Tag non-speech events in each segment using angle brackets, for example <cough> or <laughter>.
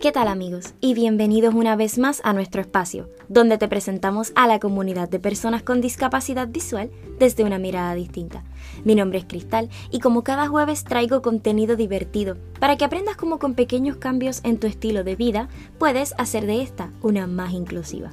¿Qué tal amigos? Y bienvenidos una vez más a nuestro espacio, donde te presentamos a la comunidad de personas con discapacidad visual desde una mirada distinta. Mi nombre es Cristal y como cada jueves traigo contenido divertido para que aprendas cómo con pequeños cambios en tu estilo de vida puedes hacer de esta una más inclusiva.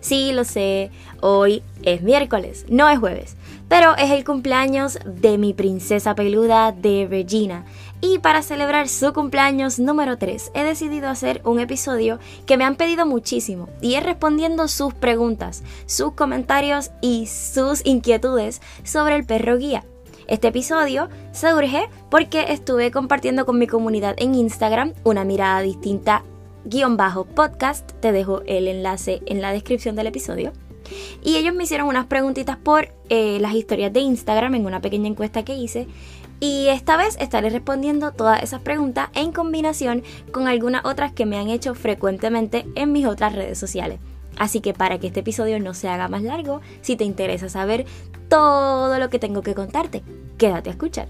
Sí, lo sé, hoy es miércoles, no es jueves, pero es el cumpleaños de mi princesa peluda de Regina. Y para celebrar su cumpleaños número 3, he decidido hacer un episodio que me han pedido muchísimo y es respondiendo sus preguntas, sus comentarios y sus inquietudes sobre el perro guía. Este episodio surge porque estuve compartiendo con mi comunidad en Instagram una mirada distinta guion bajo podcast, te dejo el enlace en la descripción del episodio. Y ellos me hicieron unas preguntitas por eh, las historias de Instagram en una pequeña encuesta que hice. Y esta vez estaré respondiendo todas esas preguntas en combinación con algunas otras que me han hecho frecuentemente en mis otras redes sociales. Así que para que este episodio no se haga más largo, si te interesa saber todo lo que tengo que contarte, quédate a escuchar.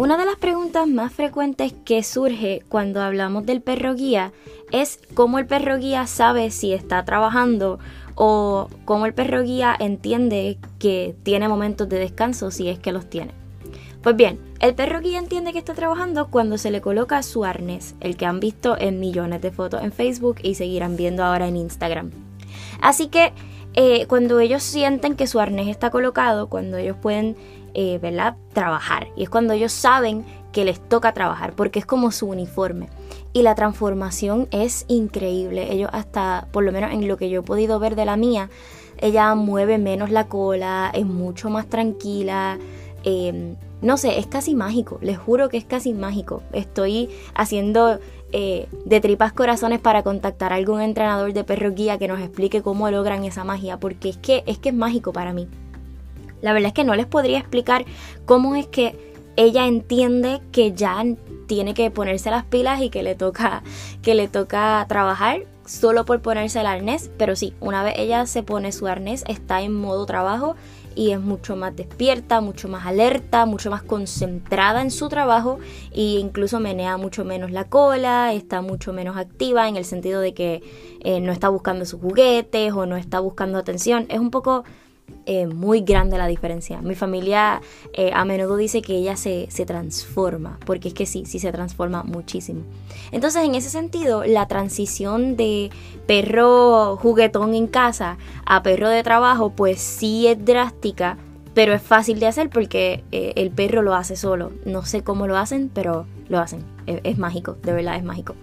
Una de las preguntas más frecuentes que surge cuando hablamos del perro guía es cómo el perro guía sabe si está trabajando o cómo el perro guía entiende que tiene momentos de descanso si es que los tiene. Pues bien, el perro guía entiende que está trabajando cuando se le coloca su arnés, el que han visto en millones de fotos en Facebook y seguirán viendo ahora en Instagram. Así que eh, cuando ellos sienten que su arnés está colocado, cuando ellos pueden eh, ¿verdad? Trabajar. Y es cuando ellos saben que les toca trabajar, porque es como su uniforme. Y la transformación es increíble. Ellos hasta, por lo menos en lo que yo he podido ver de la mía, ella mueve menos la cola, es mucho más tranquila. Em, no sé, es casi mágico, les juro que es casi mágico. Estoy haciendo eh, de tripas corazones para contactar a algún entrenador de perro guía que nos explique cómo logran esa magia, porque es que es que es mágico para mí. La verdad es que no les podría explicar cómo es que ella entiende que ya tiene que ponerse las pilas y que le toca <laughs> que le toca trabajar solo por ponerse el arnés, pero sí, una vez ella se pone su arnés está en modo trabajo y es mucho más despierta, mucho más alerta, mucho más concentrada en su trabajo e incluso menea mucho menos la cola, está mucho menos activa en el sentido de que eh, no está buscando sus juguetes o no está buscando atención. Es un poco eh, muy grande la diferencia. Mi familia eh, a menudo dice que ella se, se, transforma, porque es que sí, sí se transforma muchísimo. Entonces, en ese sentido, la transición de perro juguetón en casa a perro de trabajo, pues sí es drástica, pero es fácil de hacer porque eh, el perro lo hace solo. No sé cómo lo hacen, pero lo hacen. es mágico, de verdad es mágico.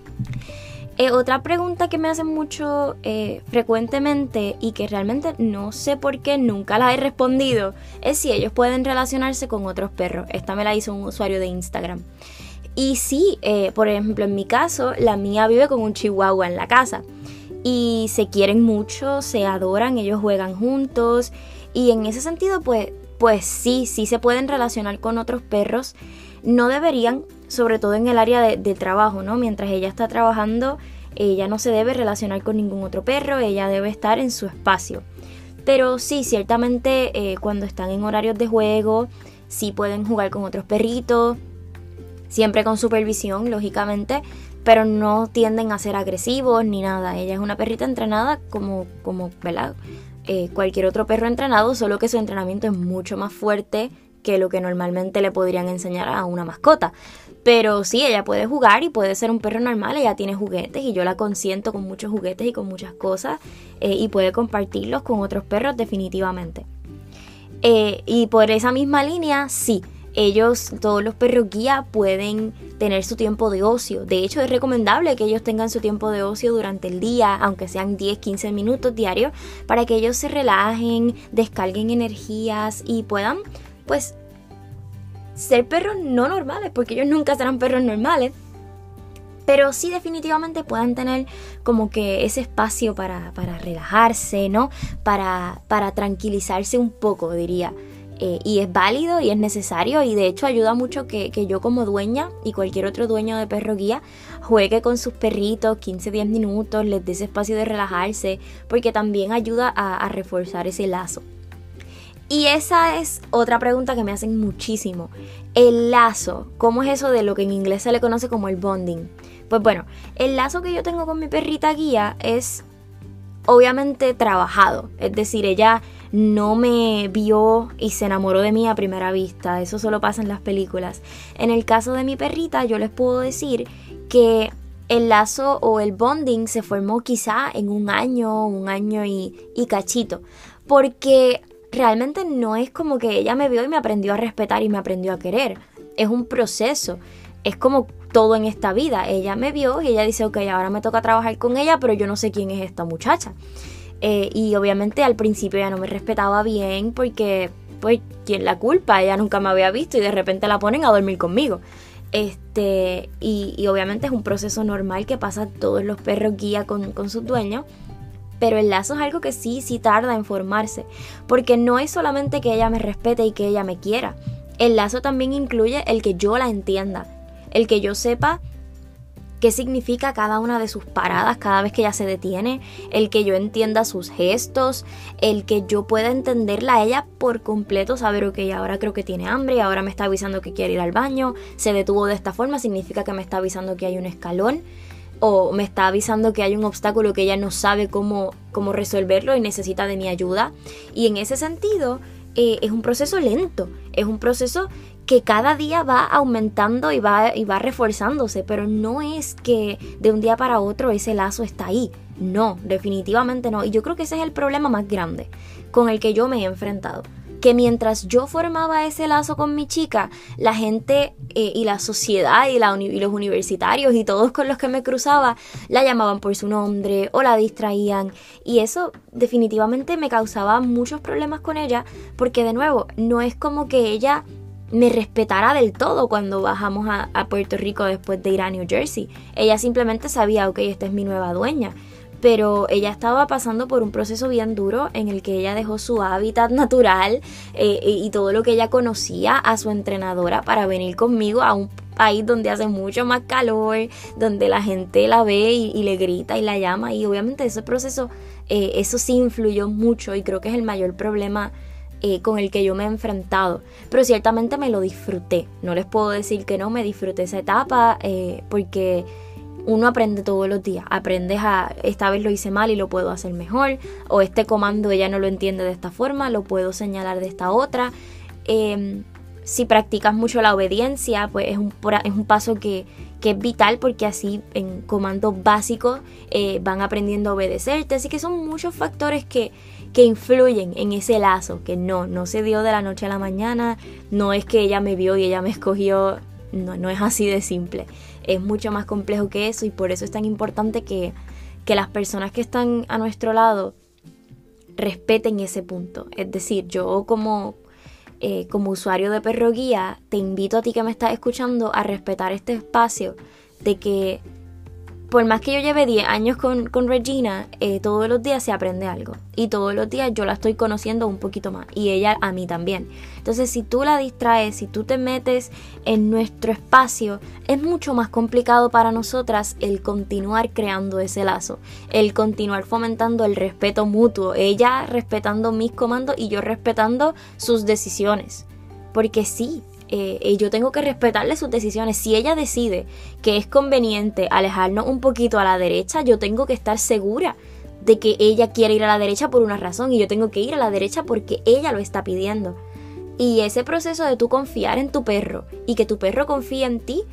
Eh, otra pregunta que me hacen mucho eh, frecuentemente y que realmente no sé por qué nunca la he respondido es si ellos pueden relacionarse con otros perros. Esta me la hizo un usuario de Instagram. Y sí, eh, por ejemplo, en mi caso, la mía vive con un chihuahua en la casa. Y se quieren mucho, se adoran, ellos juegan juntos. Y en ese sentido, pues, pues sí, sí se pueden relacionar con otros perros. No deberían, sobre todo en el área de, trabajo, ¿no? Mientras ella está trabajando, ella no se debe relacionar con ningún otro perro, ella debe estar en su espacio. Pero sí, ciertamente eh, cuando están en horarios de juego, sí pueden jugar con otros perritos, siempre con supervisión, lógicamente, pero no tienden a ser agresivos ni nada. Ella es una perrita entrenada como, como ¿verdad? Eh, cualquier otro perro entrenado, solo que su entrenamiento es mucho más fuerte que lo que normalmente le podrían enseñar a una mascota. Pero sí, ella puede jugar y puede ser un perro normal, ella tiene juguetes y yo la consiento con muchos juguetes y con muchas cosas eh, y puede compartirlos con otros perros definitivamente. Eh, y por esa misma línea, sí, ellos, todos los perros guía pueden tener su tiempo de ocio. De hecho, es recomendable que ellos tengan su tiempo de ocio durante el día, aunque sean 10, 15 minutos diarios, para que ellos se relajen, descarguen energías y puedan, pues, ser perros no normales, porque ellos nunca serán perros normales, pero sí definitivamente puedan tener como que ese espacio para, relajarse, ¿no? Para, para tranquilizarse un poco, diría. Eh, y es válido y es necesario y de hecho ayuda mucho que, yo como dueña y cualquier otro dueño de perro guía juegue con sus perritos 15-10 minutos, les dé ese espacio de relajarse porque también ayuda a reforzar ese lazo. Y esa es otra pregunta que me hacen muchísimo. El lazo, ¿cómo es eso de lo que en inglés se le conoce como el bonding? Pues bueno, el lazo que yo tengo con mi perrita guía es obviamente trabajado. Es decir, ella no me vio y se enamoró de mí a primera vista. Eso solo pasa en las películas. En el caso de mi perrita, yo les puedo decir que el lazo o el bonding se formó quizá en un año, un año y, y cachito. Porque realmente no es como que ella me vio y me aprendió a respetar y me aprendió a querer. Es un proceso. Es como todo en esta vida. Ella me vio y ella dice, ok, ahora me toca trabajar con ella, pero yo no sé quién es esta muchacha. Eh, y obviamente al principio ella no me respetaba bien porque, pues, ¿quién la culpa? Ella nunca me había visto y de repente la ponen a dormir conmigo. Este, y, obviamente es un proceso normal que pasa todos los perros guía con, con sus dueños. Pero el lazo es algo que sí, sí tarda en formarse. Porque no es solamente que ella me respete y que ella me quiera. El lazo también incluye el que yo la entienda. El que yo sepa qué significa cada una de sus paradas cada vez que ella se detiene, el que yo entienda sus gestos, el que yo pueda entenderla a ella por completo, saber, ok, ahora creo que tiene hambre, ahora me está avisando que quiere ir al baño, se detuvo de esta forma, significa que me está avisando que hay un escalón o me está avisando que hay un obstáculo que ella no sabe cómo, cómo resolverlo y necesita de mi ayuda. Y en ese sentido, eh, es un proceso lento, es un proceso que cada día va aumentando y va, y va reforzándose, pero no es que de un día para otro ese lazo está ahí. No, definitivamente no. Y yo creo que ese es el problema más grande con el que yo me he enfrentado. Que mientras yo formaba ese lazo con mi chica, la gente eh, y la sociedad y, la y los universitarios y todos con los que me cruzaba la llamaban por su nombre o la distraían. Y eso definitivamente me causaba muchos problemas con ella porque de nuevo, no es como que ella me respetará del todo cuando bajamos a, Puerto Rico después de ir a New Jersey. Ella simplemente sabía, ok, esta es mi nueva dueña. Pero ella estaba pasando por un proceso bien duro en el que ella dejó su hábitat natural eh, y todo lo que ella conocía a su entrenadora para venir conmigo a un país donde hace mucho más calor, donde la gente la ve y, le grita y la llama. Y obviamente ese proceso, eh, eso sí influyó mucho y creo que es el mayor problema eh, con el que yo me he enfrentado. Pero ciertamente me lo disfruté. No les puedo decir que no, me disfruté esa etapa porque uno aprende todos los días. Aprendes a, esta vez lo hice mal y lo puedo hacer mejor. O este comando ella no lo entiende de esta forma, lo puedo señalar de esta otra. Em, si practicas mucho la obediencia, pues es un, es un paso que, que es vital porque así en comandos básicos eh, van aprendiendo a obedecerte. Así que son muchos factores que, que influyen en ese lazo, que no, no se dio de la noche a la mañana, no es que ella me vio y ella me <laughs> escogió, no, no es así de simple, es mucho más complejo que eso y por eso es tan importante que, que las personas que están a nuestro lado respeten ese punto. Es decir, yo como, eh, como usuario de perro guía, te invito a ti que me estás escuchando a respetar este espacio de que por más que yo lleve 10 años con, Regina, eh, todos los días se aprende algo. Y todos los días yo la estoy conociendo un poquito más. Y ella a mí también. Entonces, si tú la distraes, si tú te metes en nuestro espacio, es mucho más complicado para nosotras el continuar creando ese lazo. El continuar fomentando el respeto mutuo. Ella respetando mis comandos y yo respetando sus decisiones. Porque sí, eh, yo tengo que respetarle sus decisiones. Si ella decide que es conveniente alejarnos un poquito a la derecha, yo tengo que estar segura de que ella quiere ir a la derecha por una razón y yo tengo que ir a la derecha porque ella lo está pidiendo. Y ese proceso de tú confiar en tu perro y que tu perro confíe en ti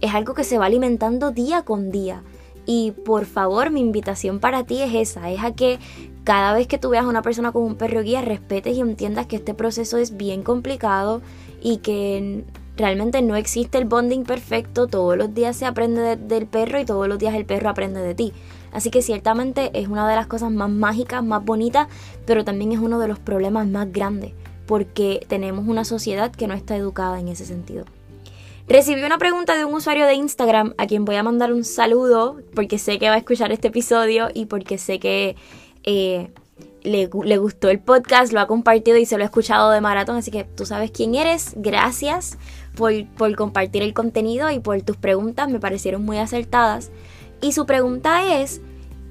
es algo que se va alimentando día con día. Y por favor, mi invitación para ti es esa, es a que cada vez que tú veas a una persona con un perro guía, respetes y entiendas que este proceso es bien complicado y que realmente no existe el bonding perfecto, todos los días se aprende del perro y todos los días el perro aprende de ti. Así que ciertamente es una de las cosas más mágicas, más bonitas, pero también es uno de los problemas más grandes, porque tenemos una sociedad que no está educada en ese sentido. Recibí una pregunta de un usuario de Instagram a quien voy a mandar un saludo porque sé que va a escuchar este episodio y porque sé que eh, le, gustó el podcast, lo ha compartido y se lo ha escuchado de maratón, así que tú sabes quién eres. Gracias por, compartir el contenido y por tus preguntas, me parecieron muy acertadas. Y su pregunta es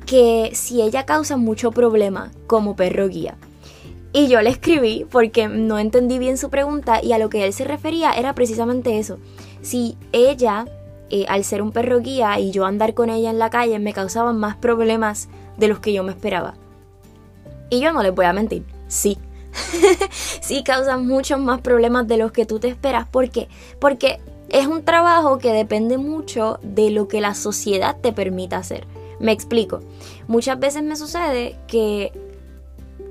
que si ella causa mucho problema como perro guía. Y yo le escribí porque no entendí bien su pregunta y a lo que él se refería era precisamente eso. Si ella, eh, al ser un perro guía y yo andar con ella en la calle, me causaban más problemas de los que yo me esperaba. Y yo no les voy a mentir, sí. <laughs> sí causan muchos más problemas de los que tú te esperas. ¿Por qué? Porque es un trabajo que depende mucho de lo que la sociedad te permita hacer. Me explico. Muchas veces me sucede que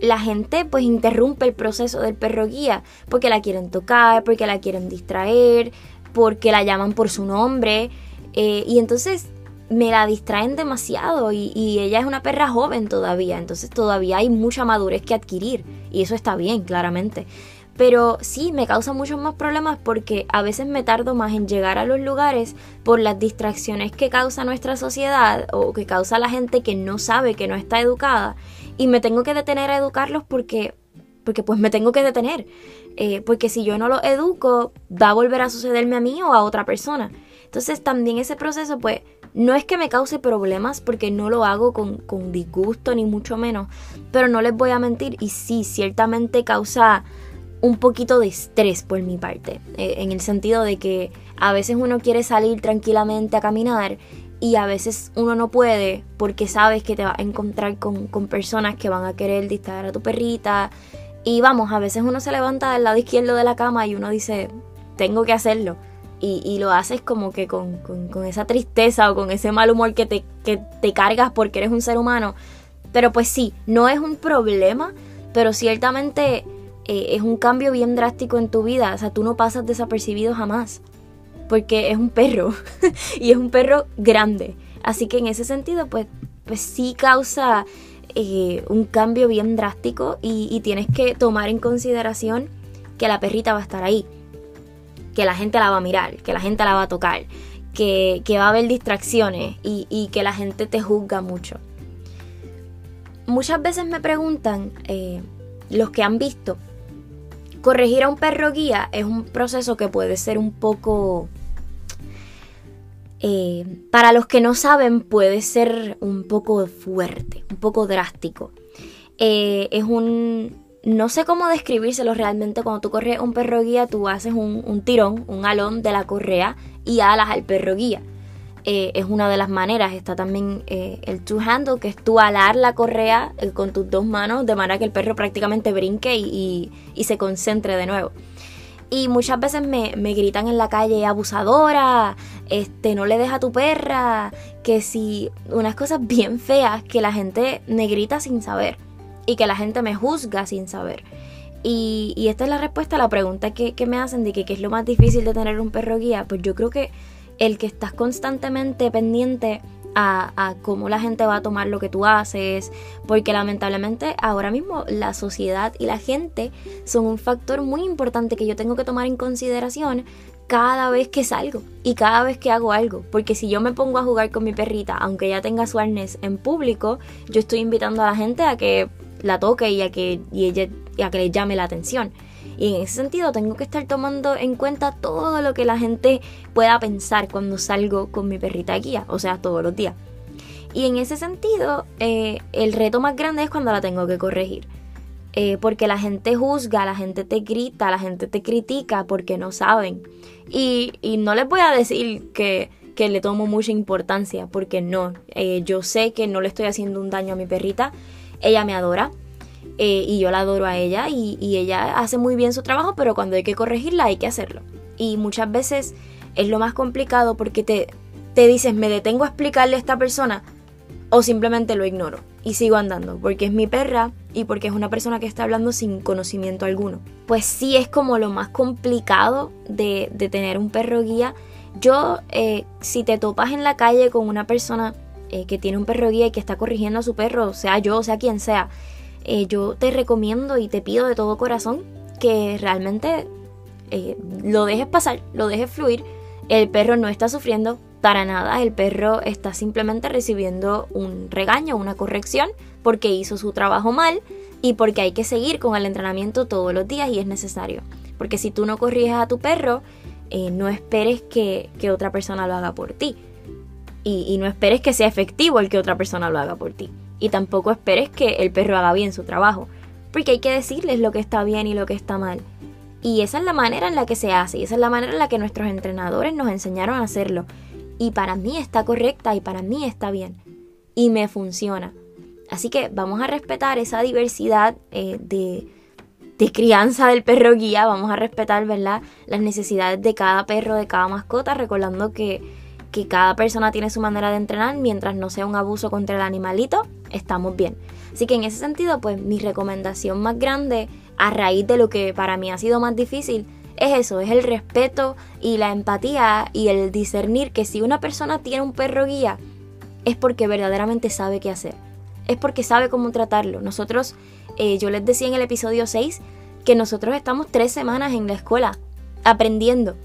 la gente pues interrumpe el proceso del perro guía porque la quieren tocar, porque la quieren distraer, porque la llaman por su nombre eh, y entonces me la distraen demasiado y, ella es una perra joven todavía, entonces todavía hay mucha madurez que adquirir y eso está bien, claramente. Pero sí, me causa muchos más problemas porque a veces me tardo más en llegar a los lugares por las distracciones que causa nuestra sociedad o que causa la gente que no sabe, que no está educada y me tengo que detener a educarlos porque, porque pues me tengo que detener. Eh, porque si yo no los educo, va a volver a sucederme a mí o a otra persona. Entonces también ese proceso pues no es que me cause problemas porque no lo hago con, con disgusto ni mucho menos, pero no les voy a mentir y sí, ciertamente causa un poquito de estrés por mi parte, eh, en el sentido de que a veces uno quiere salir tranquilamente a caminar y a veces uno no puede porque sabes que te vas a encontrar con, personas que van a querer distraer a tu perrita. Y vamos, a veces uno se levanta del lado izquierdo de la cama y uno dice, tengo que hacerlo. Y, lo haces como que con, esa tristeza o con ese mal humor que te, que te cargas porque eres un ser humano. Pero pues sí, no es un problema, pero ciertamente eh, es un cambio bien drástico en tu vida. O sea, tú no pasas desapercibido jamás porque es un perro <laughs> y es un perro grande. Así que en ese sentido, pues, pues sí causa eh, un cambio bien drástico y, tienes que tomar en consideración que la perrita va a estar ahí, que la gente la va a mirar, que la gente la va a tocar, que, va a haber distracciones y, que la gente te juzga mucho. Muchas veces me preguntan eh, los que han visto, corregir a un perro guía es un proceso que puede ser un poco eh, para los que no saben puede ser un poco fuerte, un poco drástico. Eh, es un... No sé cómo describírselo realmente. Cuando tú corres un perro guía, tú haces un, tirón, un alón de la correa y alas al perro guía. Eh, es una de las maneras. Está también el two handle, que es tú alar la correa con tus dos manos de manera que el perro prácticamente brinque y, y se concentre de nuevo. Y muchas veces me, gritan en la calle, abusadora, este, no le deja a tu perra, que si unas cosas bien feas que la gente me grita sin saber y que la gente me juzga sin saber. Y, y esta es la respuesta a la pregunta que, que me hacen de que qué es lo más difícil de tener un perro guía. Pues yo creo que el que estás constantemente pendiente a, cómo la gente va a tomar lo que tú haces, porque lamentablemente ahora mismo la sociedad y la gente son un factor muy importante que yo tengo que tomar en consideración cada vez que salgo y cada vez que hago algo, porque si yo me pongo a jugar con mi perrita, aunque ya tenga su arnés en público, yo estoy invitando a la gente a que la toque y a que, ella, y a que le llame la atención. Y en ese sentido tengo que estar tomando en cuenta todo lo que la gente pueda pensar cuando salgo con mi perrita guía, o sea, todos los días. Y en ese sentido, eh, el reto más grande es cuando la tengo que corregir. Eh, porque la gente juzga, la gente te grita, la gente te critica porque no saben. Y, no les voy a decir que, le tomo mucha importancia, porque no. Eh, yo sé que no le estoy haciendo un daño a mi perrita. Ella me adora. Eh, y yo la adoro a ella y, ella hace muy bien su trabajo, pero cuando hay que corregirla hay que hacerlo. Y muchas veces es lo más complicado porque te, te dices, me detengo a explicarle a esta persona o simplemente lo ignoro y sigo andando porque es mi perra y porque es una persona que está hablando sin conocimiento alguno. Pues sí es como lo más complicado de, tener un perro guía. Yo, eh, si te topas en la calle con una persona eh, que tiene un perro guía y que está corrigiendo a su perro, sea yo, sea quien sea, eh, yo te recomiendo y te pido de todo corazón que realmente eh, lo dejes pasar, lo dejes fluir. El perro no está sufriendo para nada, el perro está simplemente recibiendo un regaño, una corrección, porque hizo su trabajo mal y porque hay que seguir con el entrenamiento todos los días y es necesario. Porque si tú no corriges a tu perro, no esperes que, otra persona lo haga por ti. Y no esperes que sea efectivo el que otra persona lo haga por ti y tampoco esperes que el perro haga bien su trabajo, porque hay que decirles lo que está bien y lo que está mal. Y esa es la manera en la que se hace, y esa es la manera en la que nuestros entrenadores nos enseñaron a hacerlo. Y para mí está correcta y para mí está bien. Y me funciona. Así que vamos a respetar esa diversidad eh, de, de crianza del perro guía, vamos a respetar, ¿verdad? Las necesidades de cada perro, de cada mascota, recordando que, que cada persona tiene su manera de entrenar, mientras no sea un abuso contra el animalito, estamos bien. Así que en ese sentido, pues mi recomendación más grande, a raíz de lo que para mí ha sido más difícil, es eso, es el respeto y la empatía y el discernir que si una persona tiene un perro guía, es porque verdaderamente sabe qué hacer es porque sabe cómo tratarlo. Nosotros, eh, yo les decía en el episodio 6 que nosotros estamos tres semanas en la escuela aprendiendo.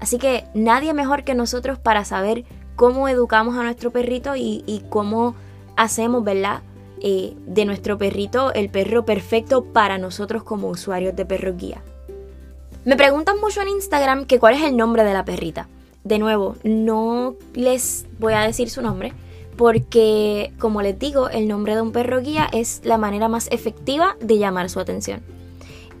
Así que nadie mejor que nosotros para saber cómo educamos a nuestro perrito y, cómo hacemos, ¿verdad? Eh, de nuestro perrito el perro perfecto para nosotros como usuarios de perro guía. Me preguntan mucho en Instagram que cuál es el nombre de la perrita. De nuevo, no les voy a decir su nombre porque, como les digo, el nombre de un perro guía es la manera más efectiva de llamar su atención.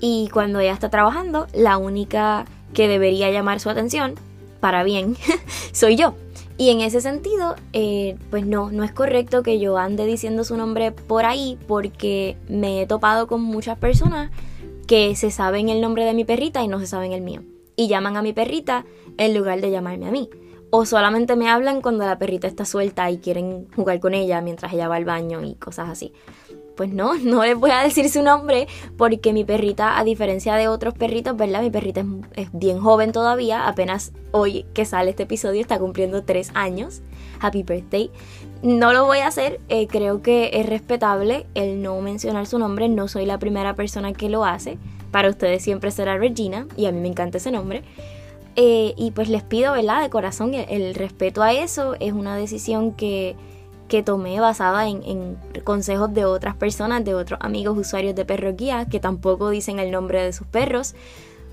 Y cuando ella está trabajando, la única que debería llamar su atención, para bien, <laughs> soy yo. Y en ese sentido, eh, pues no, no es correcto que yo ande diciendo su nombre por ahí porque me he topado con muchas personas que se saben el nombre de mi perrita y no se saben el mío. Y llaman a mi perrita en lugar de llamarme a mí. O solamente me hablan cuando la perrita está suelta y quieren jugar con ella mientras ella va al baño y cosas así. Pues no, <laughs> no les voy a decir su nombre porque mi perrita, a diferencia de otros perritos, ¿verdad? Mi perrita es, bien joven todavía, apenas hoy que sale este episodio está cumpliendo tres años. Happy birthday. No lo voy a hacer, eh, creo que es respetable el no mencionar su nombre, no soy la primera persona que lo hace. Para ustedes siempre será Regina y a mí me encanta ese nombre. Eh, y pues les pido, ¿verdad? De corazón el, respeto a eso. Es una decisión que, que tomé basada en, consejos de otras personas, de otros amigos usuarios de perro guía, que tampoco dicen el nombre de sus perros.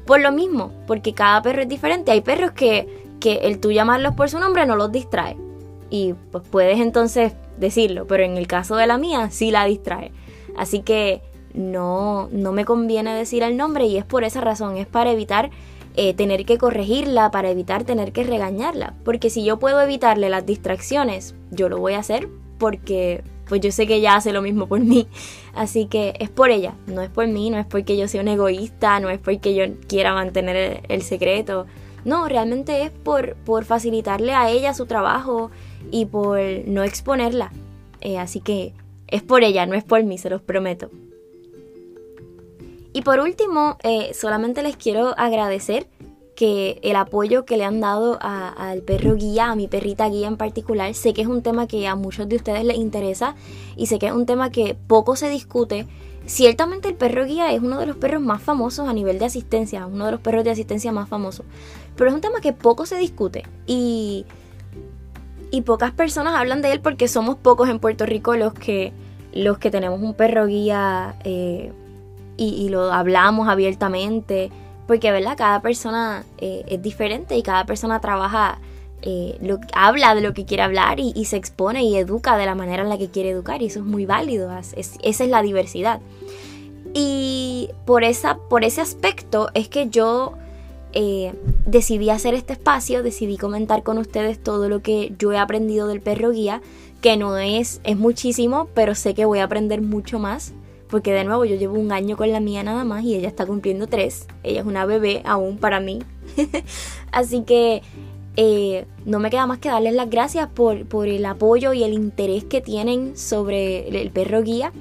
Por lo mismo, porque cada perro es diferente. Hay perros que, que el tú llamarlos por su nombre no los distrae. Y pues puedes entonces decirlo, pero en el caso de la mía sí la distrae. Así que no, no me conviene decir el nombre y es por esa razón, es para evitar eh, tener que corregirla, para evitar tener que regañarla. Porque si yo puedo evitarle las distracciones, yo lo voy a hacer porque pues yo sé que ella hace lo mismo por mí. <laughs> Así que es por ella, no es por mí, no es porque yo sea un egoísta, no es porque yo quiera mantener el, secreto. No, realmente es por, por, facilitarle a ella su trabajo y por no exponerla. Eh, así que es por ella, no es por mí, se los prometo. Y por último, eh, solamente les quiero agradecer que el apoyo que le han dado al perro guía, a mi perrita guía en particular, sé que es un tema que a muchos de ustedes les interesa y sé que es un tema que poco se discute. Ciertamente el perro guía es uno de los perros más famosos a nivel de asistencia, uno de los perros de asistencia más famosos, pero es un tema que poco se discute y, y pocas personas hablan de él porque somos pocos en Puerto Rico los que, los que tenemos un perro guía. Eh, y, lo hablamos abiertamente, porque ¿verdad? cada persona eh, es diferente y cada persona trabaja, eh, lo, habla de lo que quiere hablar y, se expone y educa de la manera en la que quiere educar y eso es muy válido, esa es la diversidad. Y por, esa, por ese aspecto es que yo eh, decidí hacer este espacio, decidí comentar con ustedes todo lo que yo he aprendido del perro guía, que no es, es muchísimo, pero sé que voy a aprender mucho más porque de nuevo yo llevo un año con la mía nada más y ella está cumpliendo tres. Ella es una bebé aún para mí. <laughs> Así que eh, no me queda más que darles las gracias por, por el apoyo y el interés que tienen sobre el perro guía.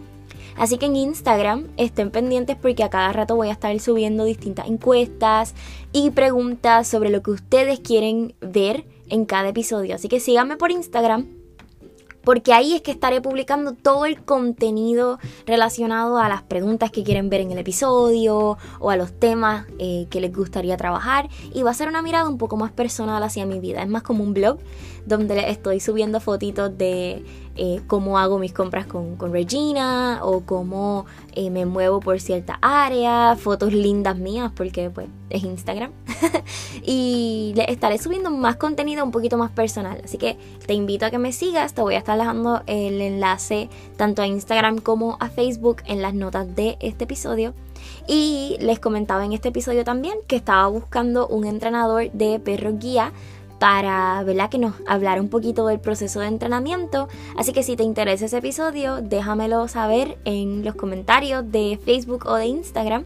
Así que en Instagram estén pendientes porque a cada rato voy a estar subiendo distintas encuestas y preguntas sobre lo que ustedes quieren ver en cada episodio. Así que síganme por Instagram porque ahí es que estaré publicando todo el contenido relacionado a las preguntas que quieren ver en el episodio o a los temas eh, que les gustaría trabajar. Y va a ser una mirada un poco más personal hacia mi vida, es más como un blog donde estoy subiendo fotitos de eh, cómo hago mis compras con, Regina o cómo eh, me muevo por cierta área, fotos lindas mías porque pues es Instagram. <laughs> y le estaré subiendo más contenido un poquito más personal. Así que te invito a que me sigas. Te voy a estar dejando el enlace tanto a Instagram como a Facebook en las notas de este episodio. Y les comentaba en este episodio también que estaba buscando un entrenador de perro guía para ¿verdad? que nos hablara un poquito del proceso de entrenamiento. Así que si te interesa ese episodio, déjamelo saber en los comentarios de Facebook o de Instagram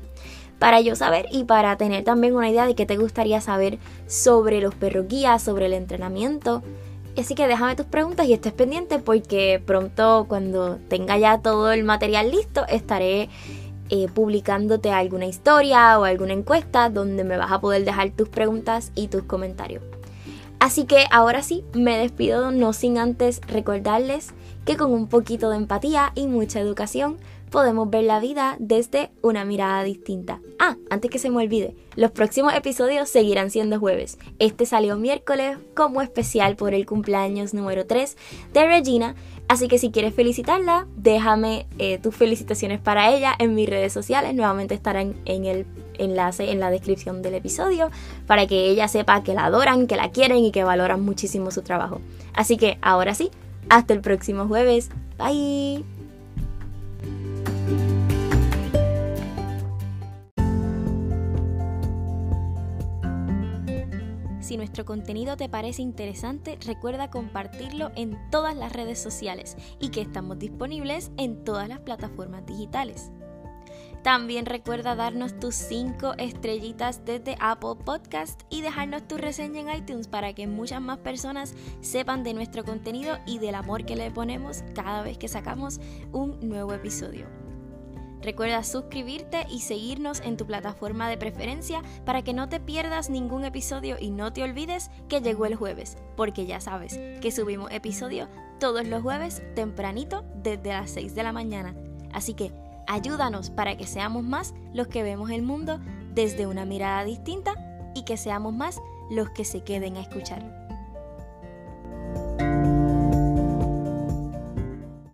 para yo saber y para tener también una idea de qué te gustaría saber sobre los perros guías, sobre el entrenamiento. Así que déjame tus preguntas y estés pendiente porque pronto cuando tenga ya todo el material listo estaré eh, publicándote alguna historia o alguna encuesta donde me vas a poder dejar tus preguntas y tus comentarios. Así que ahora sí, me despido no sin antes recordarles que con un poquito de empatía y mucha educación podemos ver la vida desde una mirada distinta. Ah, antes que se me olvide, los próximos episodios seguirán siendo jueves. Este salió miércoles como especial por el cumpleaños número 3 de Regina, así que si quieres felicitarla, déjame eh, tus felicitaciones para ella en mis redes sociales, nuevamente estarán en el enlace en la descripción del episodio para que ella sepa que la adoran, que la quieren y que valoran muchísimo su trabajo. Así que ahora sí, hasta el próximo jueves. Bye. Si nuestro contenido te parece interesante, recuerda compartirlo en todas las redes sociales y que estamos disponibles en todas las plataformas digitales. También recuerda darnos tus 5 estrellitas desde Apple Podcast y dejarnos tu reseña en iTunes para que muchas más personas sepan de nuestro contenido y del amor que le ponemos cada vez que sacamos un nuevo episodio. Recuerda suscribirte y seguirnos en tu plataforma de preferencia para que no te pierdas ningún episodio y no te olvides que llegó el jueves, porque ya sabes que subimos episodio todos los jueves tempranito desde las 6 de la mañana. Así que Ayúdanos para que seamos más los que vemos el mundo desde una mirada distinta y que seamos más los que se queden a escuchar.